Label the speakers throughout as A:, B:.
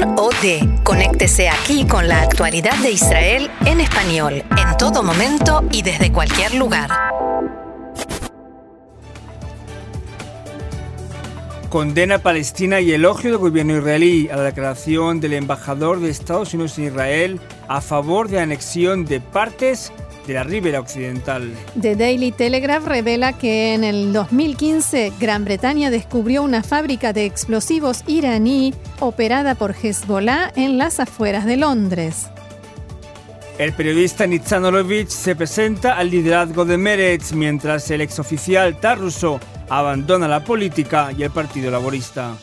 A: con o de. Conéctese aquí con la actualidad de Israel en español, en todo momento y desde cualquier lugar.
B: Condena Palestina y elogio del gobierno israelí a la declaración del embajador de Estados Unidos en Israel a favor de anexión de partes de la ribera occidental.
C: The Daily Telegraph revela que en el 2015 Gran Bretaña descubrió una fábrica de explosivos iraní operada por Hezbollah en las afueras de Londres.
B: El periodista Nitzan se presenta al liderazgo de Meretz mientras el exoficial Tarruso abandona la política y el Partido Laborista.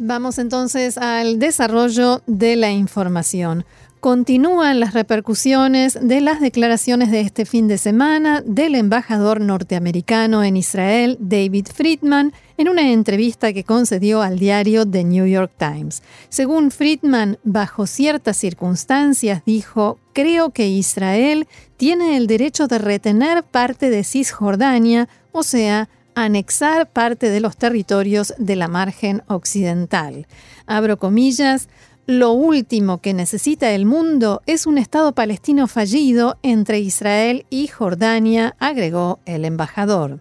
C: Vamos entonces al desarrollo de la información. Continúan las repercusiones de las declaraciones de este fin de semana del embajador norteamericano en Israel, David Friedman, en una entrevista que concedió al diario The New York Times. Según Friedman, bajo ciertas circunstancias, dijo, creo que Israel tiene el derecho de retener parte de Cisjordania, o sea, anexar parte de los territorios de la margen occidental. Abro comillas, lo último que necesita el mundo es un Estado palestino fallido entre Israel y Jordania, agregó el embajador.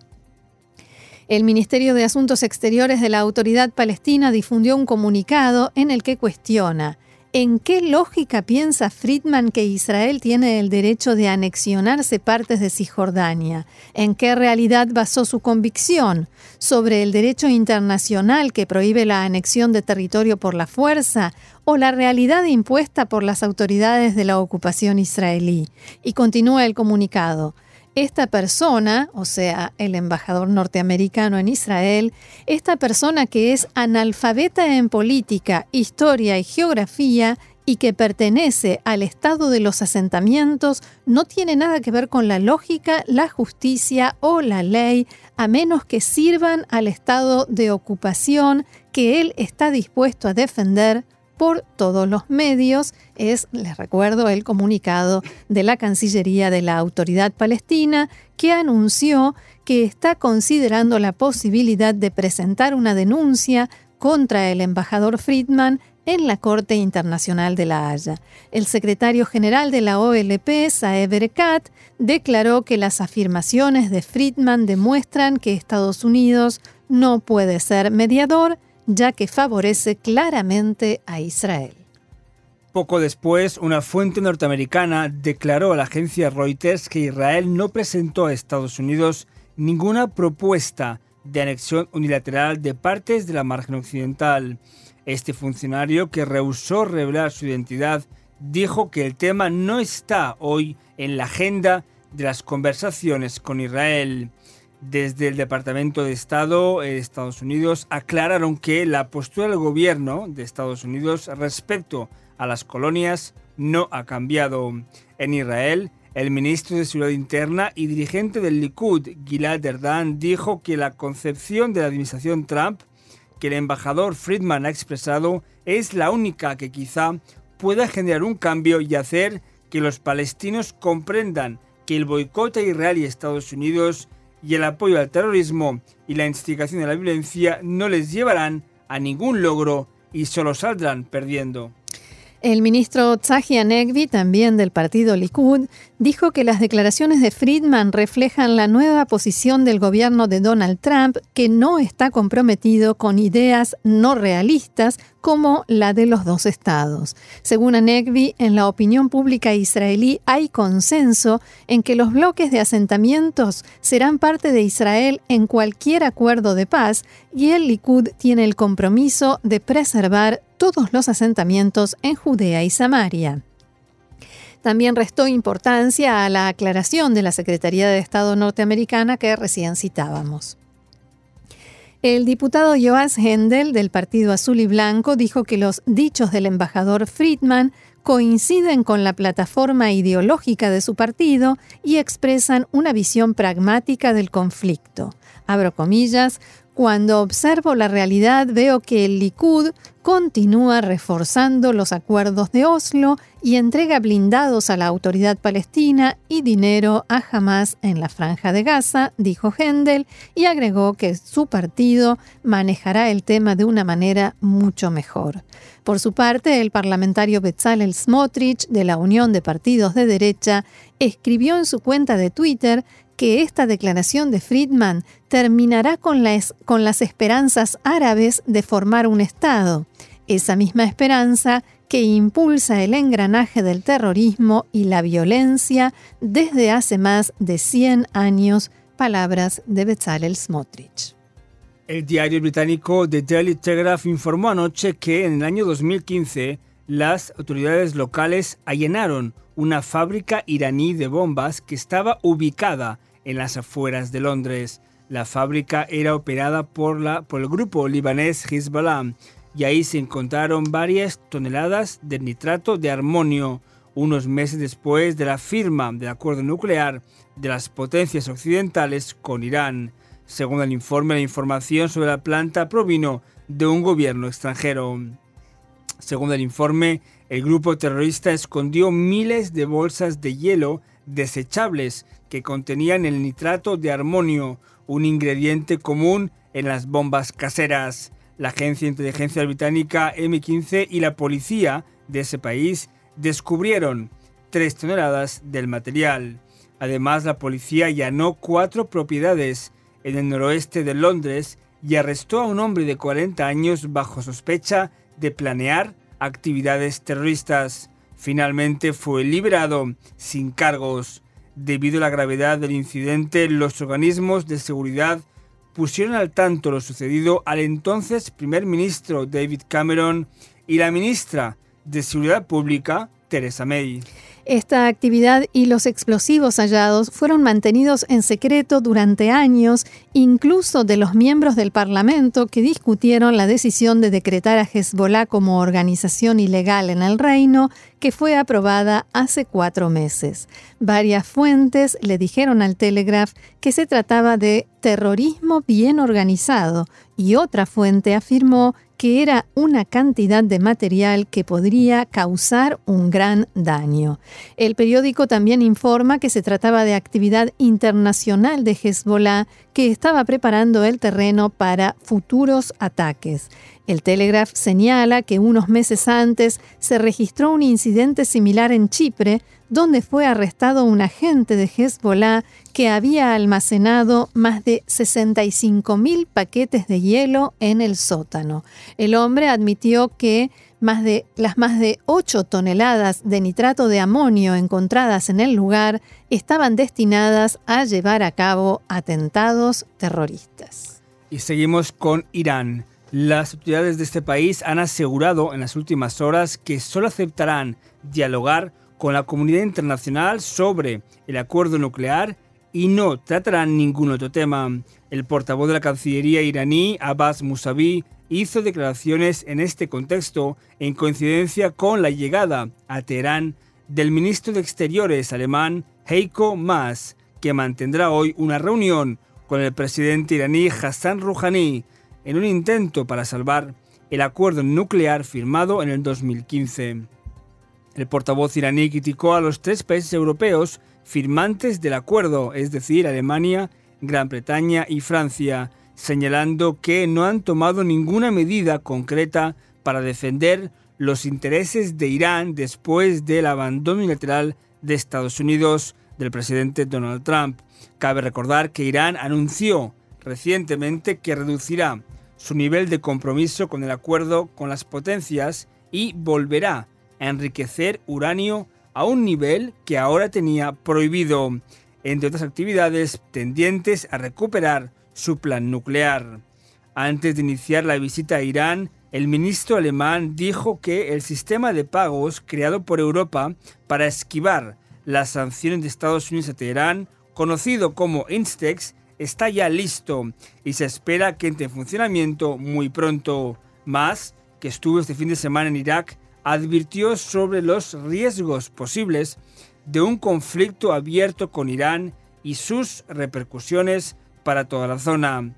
C: El Ministerio de Asuntos Exteriores de la Autoridad Palestina difundió un comunicado en el que cuestiona ¿En qué lógica piensa Friedman que Israel tiene el derecho de anexionarse partes de Cisjordania? ¿En qué realidad basó su convicción? ¿Sobre el derecho internacional que prohíbe la anexión de territorio por la fuerza? ¿O la realidad impuesta por las autoridades de la ocupación israelí? Y continúa el comunicado esta persona, o sea, el embajador norteamericano en Israel, esta persona que es analfabeta en política, historia y geografía y que pertenece al estado de los asentamientos, no tiene nada que ver con la lógica, la justicia o la ley, a menos que sirvan al estado de ocupación que él está dispuesto a defender por todos los medios. Es, les recuerdo, el comunicado de la Cancillería de la Autoridad Palestina que anunció que está considerando la posibilidad de presentar una denuncia contra el embajador Friedman en la Corte Internacional de La Haya. El secretario general de la OLP, Saeb Erekat, declaró que las afirmaciones de Friedman demuestran que Estados Unidos no puede ser mediador ya que favorece claramente a Israel.
B: Poco después, una fuente norteamericana declaró a la agencia Reuters que Israel no presentó a Estados Unidos ninguna propuesta de anexión unilateral de partes de la margen occidental. Este funcionario, que rehusó revelar su identidad, dijo que el tema no está hoy en la agenda de las conversaciones con Israel. Desde el Departamento de Estado de Estados Unidos aclararon que la postura del gobierno de Estados Unidos respecto a las colonias no ha cambiado. En Israel, el ministro de Seguridad Interna y dirigente del Likud, Gilad Erdan, dijo que la concepción de la administración Trump que el embajador Friedman ha expresado es la única que quizá pueda generar un cambio y hacer que los palestinos comprendan que el boicot a Israel y Estados Unidos y el apoyo al terrorismo y la instigación de la violencia no les llevarán a ningún logro y solo saldrán perdiendo.
C: El ministro Tzahi Negvi, también del partido Likud, dijo que las declaraciones de Friedman reflejan la nueva posición del gobierno de Donald Trump, que no está comprometido con ideas no realistas como la de los dos estados. Según Anegvi, en la opinión pública israelí hay consenso en que los bloques de asentamientos serán parte de Israel en cualquier acuerdo de paz y el Likud tiene el compromiso de preservar todos los asentamientos en Judea y Samaria. También restó importancia a la aclaración de la Secretaría de Estado norteamericana que recién citábamos. El diputado Joas Hendel del Partido Azul y Blanco dijo que los dichos del embajador Friedman coinciden con la plataforma ideológica de su partido y expresan una visión pragmática del conflicto. abro comillas, cuando observo la realidad veo que el Likud continúa reforzando los acuerdos de Oslo y entrega blindados a la autoridad palestina y dinero a Hamas en la franja de Gaza, dijo Hendel, y agregó que su partido manejará el tema de una manera mucho mejor. Por su parte, el parlamentario Bezalel Smotrich de la Unión de Partidos de Derecha escribió en su cuenta de Twitter que esta declaración de Friedman terminará con las, con las esperanzas árabes de formar un Estado, esa misma esperanza que impulsa el engranaje del terrorismo y la violencia desde hace más de 100 años, palabras de Bezalel Smotrich.
B: El diario británico The Daily Telegraph informó anoche que en el año 2015 las autoridades locales allanaron una fábrica iraní de bombas que estaba ubicada en las afueras de Londres. La fábrica era operada por, la, por el grupo libanés Hezbollah y ahí se encontraron varias toneladas de nitrato de armonio unos meses después de la firma del acuerdo nuclear de las potencias occidentales con Irán. Según el informe, la información sobre la planta provino de un gobierno extranjero. Según el informe, el grupo terrorista escondió miles de bolsas de hielo desechables que contenían el nitrato de armonio, un ingrediente común en las bombas caseras. La agencia de inteligencia británica M15 y la policía de ese país descubrieron tres toneladas del material. Además, la policía allanó cuatro propiedades en el noroeste de Londres y arrestó a un hombre de 40 años bajo sospecha de planear actividades terroristas. Finalmente fue liberado sin cargos. Debido a la gravedad del incidente, los organismos de seguridad pusieron al tanto lo sucedido al entonces primer ministro David Cameron y la ministra de Seguridad Pública, Theresa May.
C: Esta actividad y los explosivos hallados fueron mantenidos en secreto durante años, incluso de los miembros del Parlamento que discutieron la decisión de decretar a Hezbollah como organización ilegal en el reino, que fue aprobada hace cuatro meses. Varias fuentes le dijeron al Telegraph que se trataba de terrorismo bien organizado y otra fuente afirmó que era una cantidad de material que podría causar un gran daño. El periódico también informa que se trataba de actividad internacional de Hezbollah que estaba preparando el terreno para futuros ataques. El Telegraph señala que unos meses antes se registró un incidente similar en Chipre, donde fue arrestado un agente de Hezbollah que había almacenado más de 65.000 paquetes de hielo en el sótano. El hombre admitió que más de, las más de 8 toneladas de nitrato de amonio encontradas en el lugar estaban destinadas a llevar a cabo atentados terroristas.
B: Y seguimos con Irán. Las autoridades de este país han asegurado en las últimas horas que solo aceptarán dialogar con la comunidad internacional sobre el acuerdo nuclear y no tratarán ningún otro tema. El portavoz de la Cancillería iraní, Abbas Musavi, hizo declaraciones en este contexto en coincidencia con la llegada a Teherán del ministro de Exteriores alemán Heiko Maas, que mantendrá hoy una reunión con el presidente iraní Hassan Rouhani en un intento para salvar el acuerdo nuclear firmado en el 2015. El portavoz iraní criticó a los tres países europeos firmantes del acuerdo, es decir, Alemania, Gran Bretaña y Francia, señalando que no han tomado ninguna medida concreta para defender los intereses de Irán después del abandono unilateral de Estados Unidos del presidente Donald Trump. Cabe recordar que Irán anunció recientemente que reducirá su nivel de compromiso con el acuerdo con las potencias y volverá a enriquecer uranio a un nivel que ahora tenía prohibido, entre otras actividades tendientes a recuperar su plan nuclear. Antes de iniciar la visita a Irán, el ministro alemán dijo que el sistema de pagos creado por Europa para esquivar las sanciones de Estados Unidos a Teherán, conocido como Instex, está ya listo y se espera que entre en funcionamiento muy pronto. Más, que estuvo este fin de semana en Irak, advirtió sobre los riesgos posibles de un conflicto abierto con Irán y sus repercusiones para toda la zona.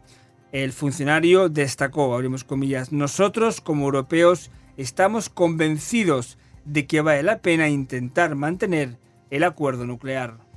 B: El funcionario destacó, abrimos comillas, nosotros como europeos estamos convencidos de que vale la pena intentar mantener el acuerdo nuclear.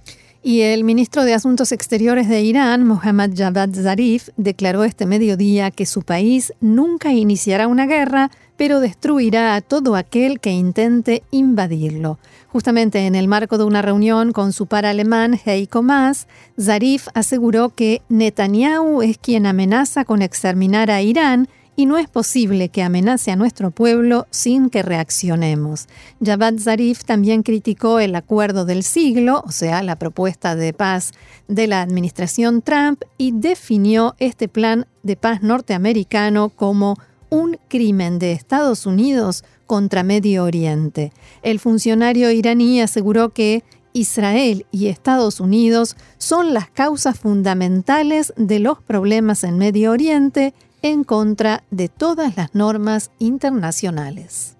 C: Y el ministro de Asuntos Exteriores de Irán, Mohammad Javad Zarif, declaró este mediodía que su país nunca iniciará una guerra, pero destruirá a todo aquel que intente invadirlo. Justamente en el marco de una reunión con su par alemán Heiko Maas, Zarif aseguró que Netanyahu es quien amenaza con exterminar a Irán y no es posible que amenace a nuestro pueblo sin que reaccionemos. Javad Zarif también criticó el acuerdo del siglo, o sea, la propuesta de paz de la administración Trump, y definió este plan de paz norteamericano como un crimen de Estados Unidos contra Medio Oriente. El funcionario iraní aseguró que Israel y Estados Unidos son las causas fundamentales de los problemas en Medio Oriente en contra de todas las normas internacionales.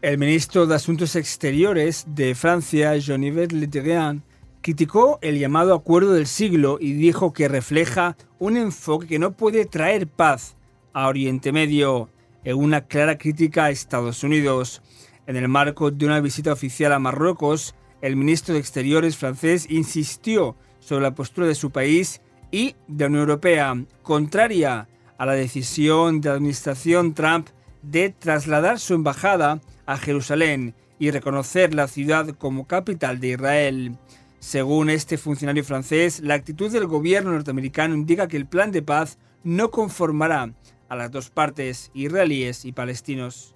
B: El ministro de Asuntos Exteriores de Francia, Jean-Yves Le Drian, criticó el llamado Acuerdo del Siglo y dijo que refleja un enfoque que no puede traer paz a Oriente Medio, en una clara crítica a Estados Unidos. En el marco de una visita oficial a Marruecos, el ministro de Exteriores francés insistió sobre la postura de su país y de la Unión Europea, contraria a la decisión de la administración Trump de trasladar su embajada a Jerusalén y reconocer la ciudad como capital de Israel. Según este funcionario francés, la actitud del gobierno norteamericano indica que el plan de paz no conformará a las dos partes, israelíes y palestinos.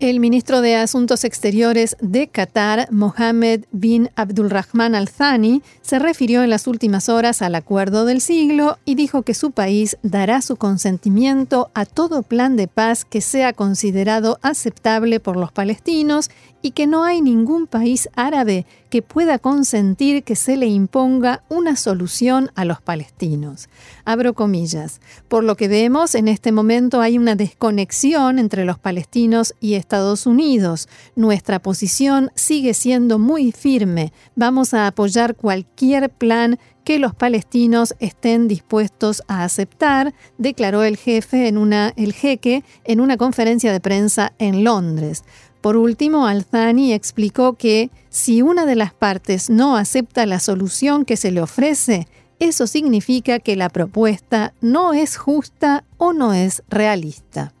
C: El ministro de Asuntos Exteriores de Qatar, Mohammed bin Abdulrahman Al Thani, se refirió en las últimas horas al acuerdo del siglo y dijo que su país dará su consentimiento a todo plan de paz que sea considerado aceptable por los palestinos y que no hay ningún país árabe que pueda consentir que se le imponga una solución a los palestinos. Abro comillas. Por lo que vemos, en este momento hay una desconexión entre los palestinos y Estados Unidos. Nuestra posición sigue siendo muy firme. Vamos a apoyar cualquier plan que los palestinos estén dispuestos a aceptar, declaró el jefe en una, el jeque en una conferencia de prensa en Londres. Por último, Alzani explicó que si una de las partes no acepta la solución que se le ofrece, eso significa que la propuesta no es justa o no es realista.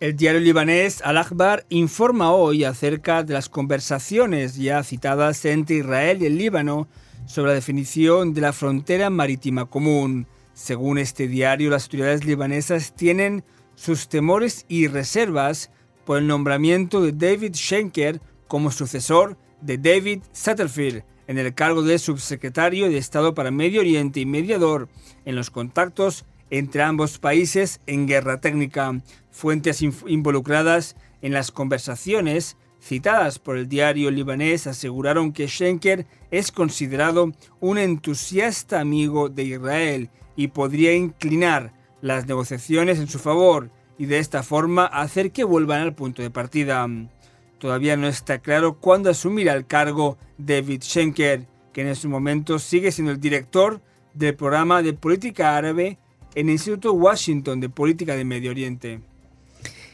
B: El diario libanés Al-Akhbar informa hoy acerca de las conversaciones ya citadas entre Israel y el Líbano sobre la definición de la frontera marítima común. Según este diario, las autoridades libanesas tienen sus temores y reservas por el nombramiento de David Schenker como sucesor de David Satterfield en el cargo de subsecretario de Estado para Medio Oriente y mediador en los contactos entre ambos países en guerra técnica. Fuentes involucradas en las conversaciones citadas por el diario libanés aseguraron que Schenker es considerado un entusiasta amigo de Israel y podría inclinar las negociaciones en su favor y de esta forma hacer que vuelvan al punto de partida. Todavía no está claro cuándo asumirá el cargo David Schenker, que en ese momento sigue siendo el director del programa de política árabe en el Instituto Washington de Política de Medio Oriente.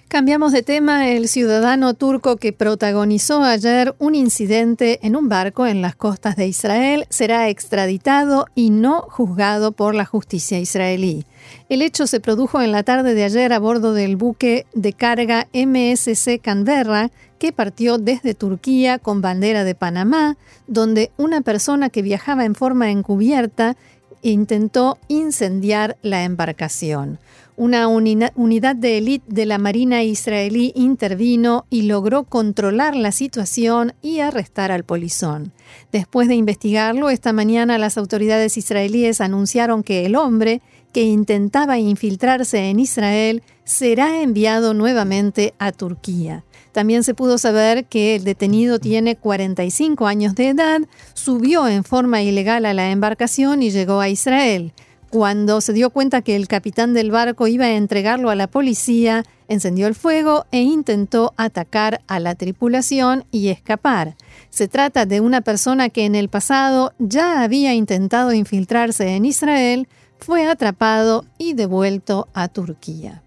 C: Cambiamos de tema. El ciudadano turco que protagonizó ayer un incidente en un barco en las costas de Israel será extraditado y no juzgado por la justicia israelí. El hecho se produjo en la tarde de ayer a bordo del buque de carga MSC Canberra que partió desde Turquía con bandera de Panamá, donde una persona que viajaba en forma encubierta intentó incendiar la embarcación. Una unidad de élite de la Marina israelí intervino y logró controlar la situación y arrestar al polizón. Después de investigarlo, esta mañana las autoridades israelíes anunciaron que el hombre que intentaba infiltrarse en Israel será enviado nuevamente a Turquía. También se pudo saber que el detenido tiene 45 años de edad, subió en forma ilegal a la embarcación y llegó a Israel. Cuando se dio cuenta que el capitán del barco iba a entregarlo a la policía, encendió el fuego e intentó atacar a la tripulación y escapar. Se trata de una persona que en el pasado ya había intentado infiltrarse en Israel, fue atrapado y devuelto a Turquía.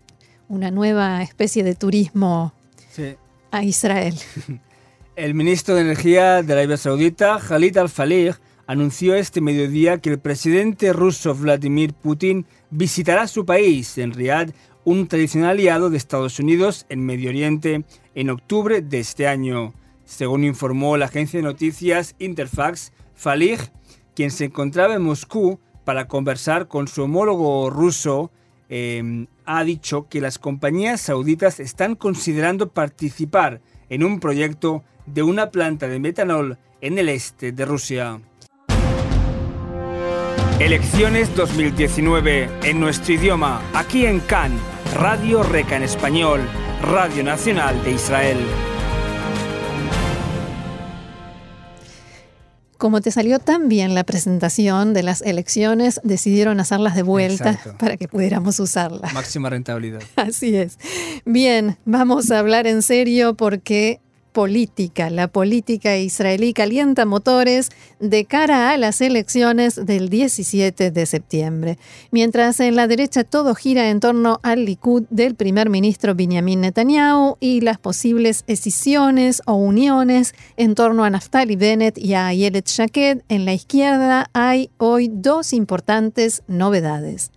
C: Una nueva especie de turismo a Israel.
B: El ministro de Energía de Arabia Saudita, Khalid al-Falih, anunció este mediodía que el presidente ruso Vladimir Putin visitará su país, en Riyadh, un tradicional aliado de Estados Unidos en Medio Oriente, en octubre de este año. Según informó la agencia de noticias Interfax, Falih, quien se encontraba en Moscú para conversar con su homólogo ruso, em, ha dicho que las compañías sauditas están considerando participar en un proyecto de una planta de metanol en el este de Rusia. Elecciones 2019 en nuestro idioma, aquí en Cannes, Radio Reca en español, Radio Nacional de Israel.
C: Como te salió tan bien la presentación de las elecciones, decidieron hacerlas de vuelta para que pudiéramos usarlas.
B: Máxima rentabilidad.
C: Así es. Bien, vamos a hablar en serio porque política. La política israelí calienta motores de cara a las elecciones del 17 de septiembre. Mientras en la derecha todo gira en torno al Likud del primer ministro Benjamin Netanyahu y las posibles escisiones o uniones en torno a Naftali Bennett y a Ayelet Shaked, en la izquierda hay hoy dos importantes novedades.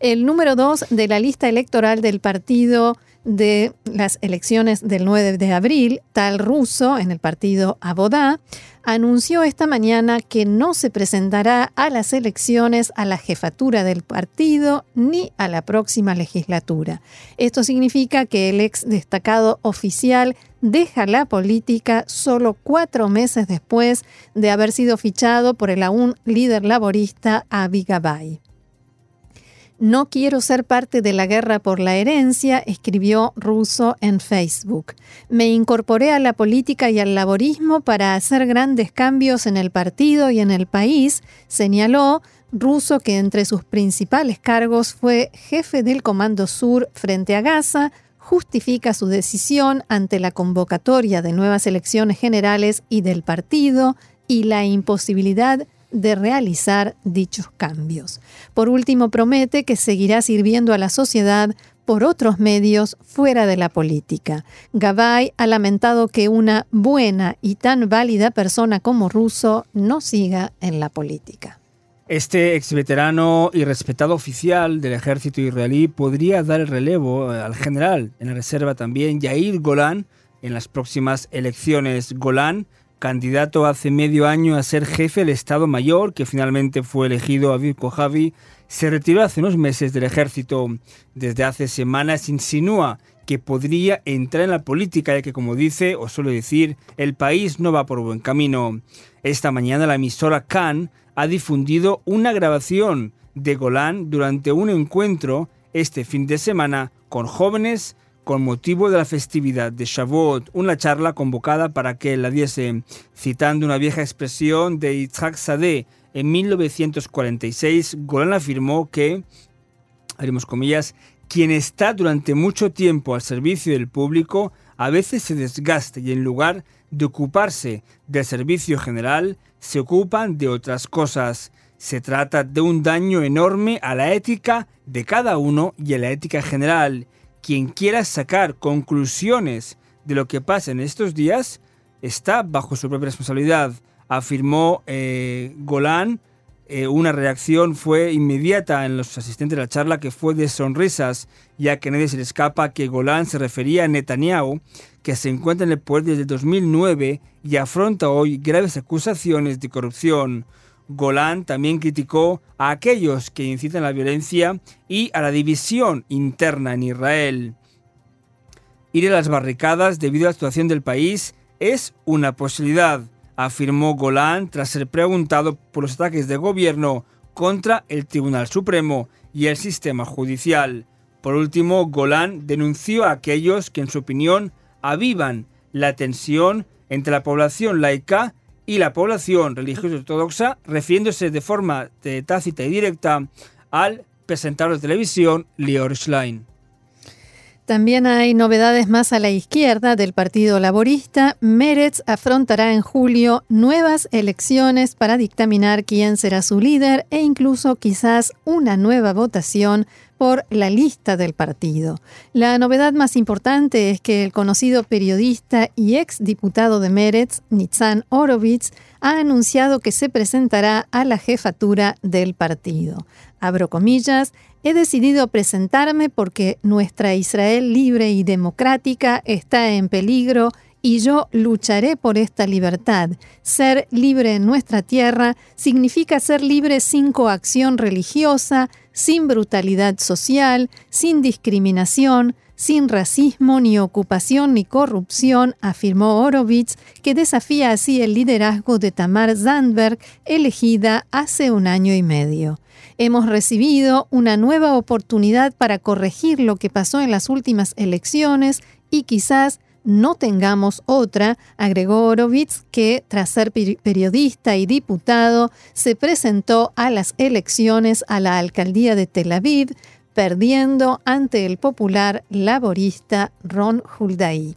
C: El número dos de la lista electoral del partido de las elecciones del 9 de abril, tal ruso en el partido Abodá, anunció esta mañana que no se presentará a las elecciones a la jefatura del partido ni a la próxima legislatura. Esto significa que el ex destacado oficial deja la política solo cuatro meses después de haber sido fichado por el aún líder laborista Avi Gabay. No quiero ser parte de la guerra por la herencia, escribió Russo en Facebook. Me incorporé a la política y al laborismo para hacer grandes cambios en el partido y en el país, señaló Russo que entre sus principales cargos fue jefe del Comando Sur frente a Gaza, justifica su decisión ante la convocatoria de nuevas elecciones generales y del partido y la imposibilidad de realizar dichos cambios. Por último, promete que seguirá sirviendo a la sociedad por otros medios fuera de la política. Gabay ha lamentado que una buena y tan válida persona como Russo no siga en la política.
B: Este ex veterano y respetado oficial del ejército israelí podría dar el relevo al general en la reserva también, Yair Golan, en las próximas elecciones. Golan candidato hace medio año a ser jefe del Estado Mayor, que finalmente fue elegido Aviv Kojavi, se retiró hace unos meses del ejército. Desde hace semanas insinúa que podría entrar en la política, ya que, como dice o suele decir, el país no va por buen camino. Esta mañana la emisora Khan ha difundido una grabación de Golán durante un encuentro este fin de semana con jóvenes con motivo de la festividad de Shavuot, una charla convocada para que la diese, citando una vieja expresión de Yitzhak Sadeh en 1946, Golan afirmó que, haremos comillas, quien está durante mucho tiempo al servicio del público a veces se desgasta y en lugar de ocuparse del servicio general, se ocupan de otras cosas. Se trata de un daño enorme a la ética de cada uno y a la ética general quien quiera sacar conclusiones de lo que pasa en estos días está bajo su propia responsabilidad, afirmó eh, Golán. Eh, una reacción fue inmediata en los asistentes de la charla que fue de sonrisas, ya que nadie se le escapa que Golán se refería a Netanyahu, que se encuentra en el poder desde 2009 y afronta hoy graves acusaciones de corrupción. Golán también criticó a aquellos que incitan la violencia y a la división interna en Israel. Ir a las barricadas debido a la situación del país es una posibilidad, afirmó Golán tras ser preguntado por los ataques de gobierno contra el Tribunal Supremo y el sistema judicial. Por último, Golán denunció a aquellos que, en su opinión, avivan la tensión entre la población laica y la población religiosa ortodoxa, refiriéndose de forma tácita y directa al presentador de televisión Lior Schlein.
C: También hay novedades más a la izquierda del Partido Laborista. Meretz afrontará en julio nuevas elecciones para dictaminar quién será su líder e incluso quizás una nueva votación por la lista del partido. La novedad más importante es que el conocido periodista y ex diputado de Meretz, Nitzan Orovitz, ha anunciado que se presentará a la jefatura del partido. Abro comillas, He decidido presentarme porque nuestra Israel libre y democrática está en peligro y yo lucharé por esta libertad. Ser libre en nuestra tierra significa ser libre sin coacción religiosa, sin brutalidad social, sin discriminación, sin racismo, ni ocupación, ni corrupción, afirmó Horowitz, que desafía así el liderazgo de Tamar Zandberg, elegida hace un año y medio. Hemos recibido una nueva oportunidad para corregir lo que pasó en las últimas elecciones y quizás no tengamos otra, agregó Horowitz, que tras ser periodista y diputado, se presentó a las elecciones a la alcaldía de Tel Aviv, perdiendo ante el popular laborista Ron Huldaí.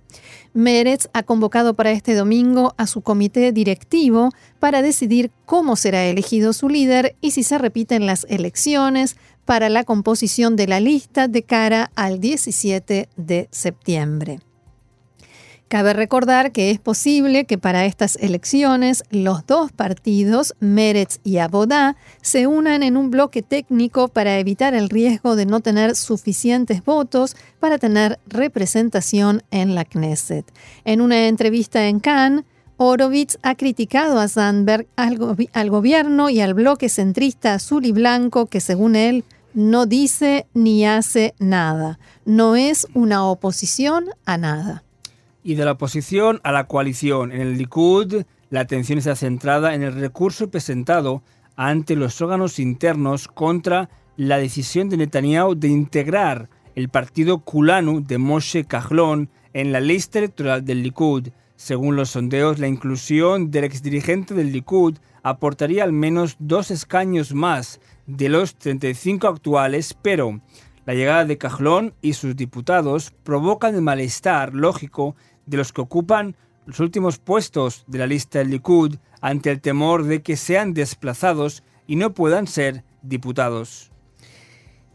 C: Meretz ha convocado para este domingo a su comité directivo para decidir cómo será elegido su líder y si se repiten las elecciones para la composición de la lista de cara al 17 de septiembre. Cabe recordar que es posible que para estas elecciones los dos partidos, Meretz y Abodá, se unan en un bloque técnico para evitar el riesgo de no tener suficientes votos para tener representación en la Knesset. En una entrevista en Cannes, Horowitz ha criticado a Sandberg al, al gobierno y al bloque centrista azul y blanco que, según él, no dice ni hace nada. No es una oposición a nada
B: y de la oposición a la coalición. En el Likud, la atención está centrada en el recurso presentado ante los órganos internos contra la decisión de Netanyahu de integrar el partido Kulanu de Moshe Kahlon en la lista electoral del Likud. Según los sondeos, la inclusión del exdirigente del Likud aportaría al menos dos escaños más de los 35 actuales, pero la llegada de Kahlon y sus diputados provocan el malestar lógico de los que ocupan los últimos puestos de la lista del Likud ante el temor de que sean desplazados y no puedan ser diputados.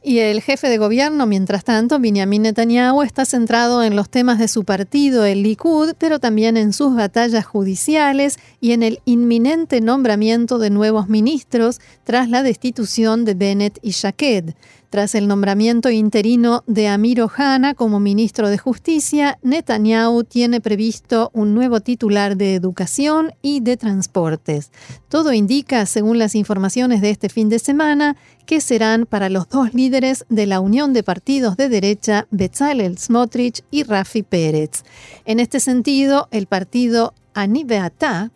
C: Y el jefe de gobierno, mientras tanto, Benjamin Netanyahu, está centrado en los temas de su partido, el Likud, pero también en sus batallas judiciales y en el inminente nombramiento de nuevos ministros tras la destitución de Bennett y Shaked. Tras el nombramiento interino de Amir Ohana como ministro de Justicia, Netanyahu tiene previsto un nuevo titular de Educación y de Transportes. Todo indica, según las informaciones de este fin de semana, que serán para los dos líderes de la Unión de Partidos de Derecha, Bezalel Smotrich y Rafi Pérez. En este sentido, el partido Anibeatá,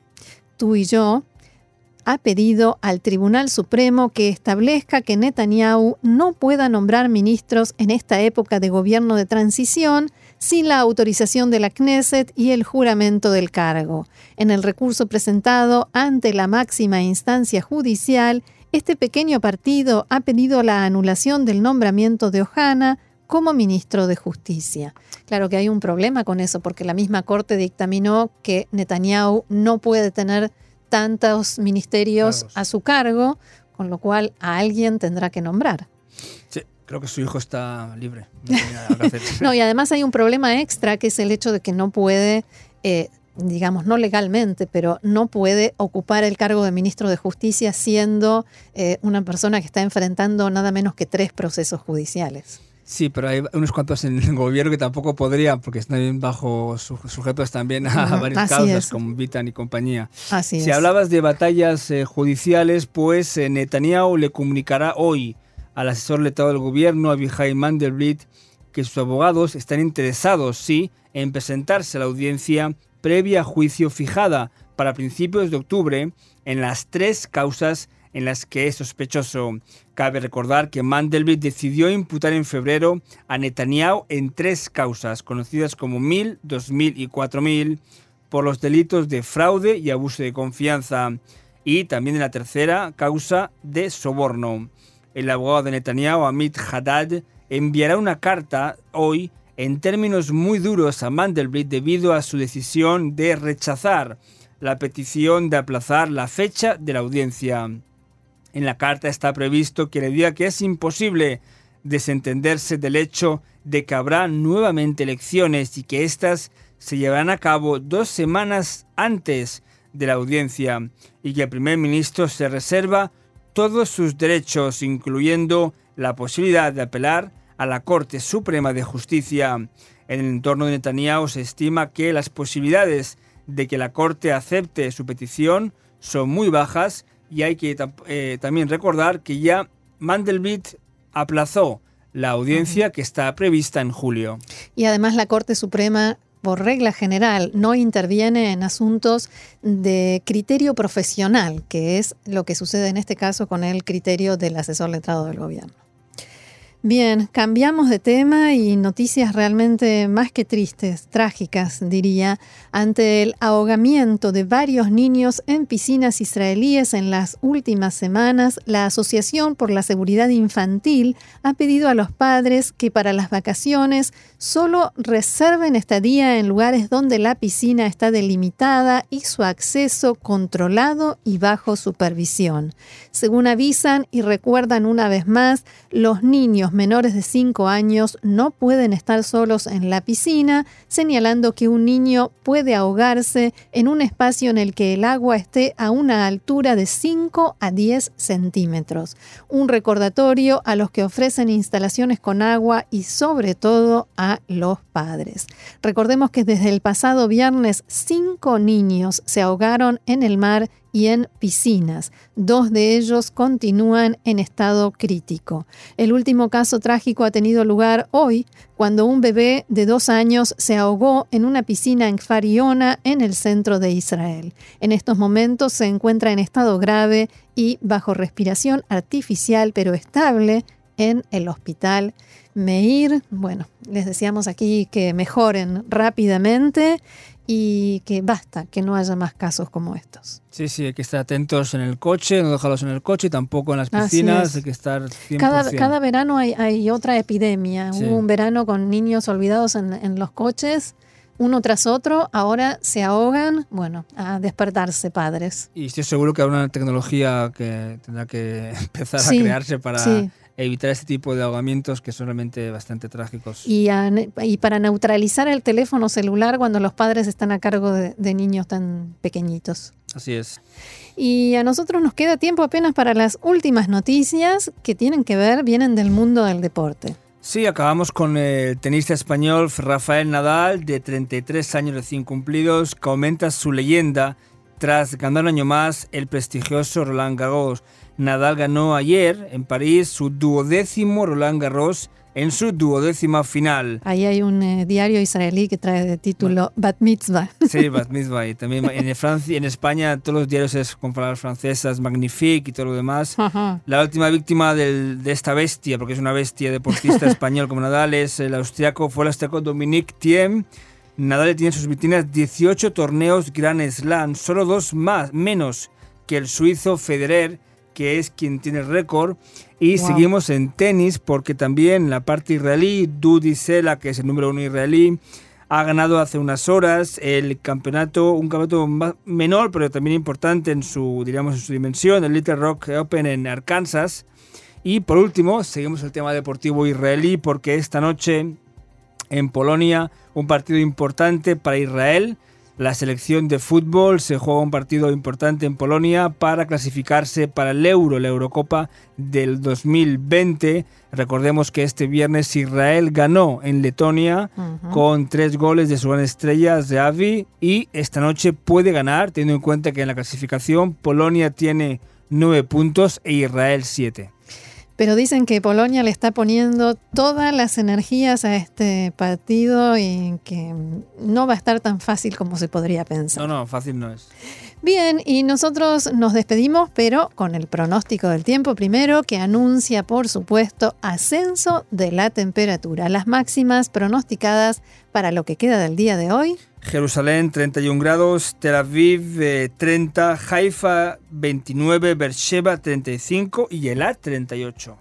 C: tú y yo, ha pedido al Tribunal Supremo que establezca que Netanyahu no pueda nombrar ministros en esta época de gobierno de transición sin la autorización de la Knesset y el juramento del cargo. En el recurso presentado ante la máxima instancia judicial, este pequeño partido ha pedido la anulación del nombramiento de Ohana como ministro de Justicia. Claro que hay un problema con eso, porque la misma Corte dictaminó que Netanyahu no puede tener tantos ministerios a su cargo, con lo cual a alguien tendrá que nombrar.
B: Sí, creo que su hijo está libre.
C: No, y además hay un problema extra, que es el hecho de que no puede, eh, digamos, no legalmente, pero no puede ocupar el cargo de ministro de Justicia siendo eh, una persona que está enfrentando nada menos que tres procesos judiciales.
B: Sí, pero hay unos cuantos en el gobierno que tampoco podrían, porque están bajo sujetos también a varias causas, como Vitan y compañía. si hablabas de batallas eh, judiciales, pues eh, Netanyahu le comunicará hoy al asesor letrado del gobierno, Abihai Mandelblit, que sus abogados están interesados, sí, en presentarse a la audiencia previa a juicio fijada para principios de octubre en las tres causas en las que es sospechoso. Cabe recordar que Mandelblit decidió imputar en febrero a Netanyahu en tres causas, conocidas como 1000, 2000 y 4000, por los delitos de fraude y abuso de confianza, y también en la tercera causa de soborno. El abogado de Netanyahu, Amit Haddad, enviará una carta hoy en términos muy duros a Mandelblit debido a su decisión de rechazar la petición de aplazar la fecha de la audiencia. En la carta está previsto que le diga que es imposible desentenderse del hecho de que habrá nuevamente elecciones y que éstas se llevarán a cabo dos semanas antes de la audiencia y que el primer ministro se reserva todos sus derechos, incluyendo la posibilidad de apelar a la Corte Suprema de Justicia. En el entorno de Netanyahu se estima que las posibilidades de que la Corte acepte su petición son muy bajas y hay que eh, también recordar que ya Mandelblit aplazó la audiencia que está prevista en julio.
C: Y además la Corte Suprema por regla general, no interviene en asuntos de criterio profesional, que es lo que sucede en este caso con el criterio del asesor letrado del gobierno. Bien, cambiamos de tema y noticias realmente más que tristes, trágicas, diría, ante el ahogamiento de varios niños en piscinas israelíes en las últimas semanas, la Asociación por la Seguridad Infantil ha pedido a los padres que para las vacaciones solo reserven estadía en lugares donde la piscina está delimitada y su acceso controlado y bajo supervisión. Según avisan y recuerdan una vez más, los niños menores de 5 años no pueden estar solos en la piscina, señalando que un niño puede ahogarse en un espacio en el que el agua esté a una altura de 5 a 10 centímetros. Un recordatorio a los que ofrecen instalaciones con agua y sobre todo a los padres. Recordemos que desde el pasado viernes cinco niños se ahogaron en el mar y en piscinas. Dos de ellos continúan en estado crítico. El último caso trágico ha tenido lugar hoy, cuando un bebé de dos años se ahogó en una piscina en Fariona, en el centro de Israel. En estos momentos se encuentra en estado grave y bajo respiración artificial pero estable en el hospital Meir. Bueno, les decíamos aquí que mejoren rápidamente y que basta, que no haya más casos como estos.
B: Sí, sí, hay que estar atentos en el coche, no dejarlos en el coche, tampoco en las piscinas, hay que estar 100%.
C: Cada, cada verano hay, otra epidemia. Hubo un verano con niños olvidados en, en los coches uno tras otro, ahora se ahogan, bueno, a despertarse padres.
B: Y estoy seguro que habrá una tecnología que tendrá que empezar a crearse para evitar este tipo de ahogamientos que son realmente bastante trágicos.
C: Y, y, para neutralizar el teléfono celular cuando los padres están a cargo de, de niños tan pequeñitos.
B: Así es.
C: Y a nosotros nos queda tiempo apenas para las últimas noticias que tienen que ver, vienen del mundo del deporte.
B: Sí, acabamos con el tenista español Rafael Nadal, de 33 años recién cumplidos, que aumenta su leyenda tras ganar un año más el prestigioso Roland Garros. Nadal ganó ayer en París su duodécimo Roland Garros en su duodécima final.
C: Ahí hay un eh, diario israelí que trae de título Bat Mitzvah.
B: Sí, Bat Mitzvah. Y también en Francia, en España todos los diarios es con palabras francesas, Magnifique y todo lo demás. La última víctima de esta bestia, porque es una bestia deportista español como Nadal, es el austriaco, fue el austriaco Dominique Thiem. Nadal tiene en sus vitrinas 18 torneos Grand Slam, solo dos más, menos que el suizo Federer que es quien tiene el récord. Y seguimos en tenis porque también la parte israelí, Dudi Sela, que es el número uno israelí, ha ganado hace unas horas el campeonato, un campeonato menor, pero también importante en su, diríamos, en su dimensión, el Little Rock Open en Arkansas. Y por último, seguimos el tema deportivo israelí porque esta noche en Polonia, un partido importante para Israel. La selección de fútbol se juega un partido importante en Polonia para clasificarse para el Euro, la Eurocopa del 2020. Recordemos que este viernes Israel ganó en Letonia con tres goles de su gran estrella Avi y esta noche puede ganar, teniendo en cuenta que en la clasificación Polonia tiene nueve puntos e Israel siete
C: pero dicen que Polonia le está poniendo todas las energías a este partido y que no va a estar tan fácil como se podría pensar.
B: No, no, fácil no es.
C: Bien, y nosotros nos despedimos, pero con el pronóstico del tiempo primero, que anuncia, por supuesto, ascenso de la temperatura. Las máximas pronosticadas para lo que queda del día de hoy.
B: Jerusalén 31 grados, Tel Aviv 30, eh, Haifa 29, Beersheba 35 y Elat 38.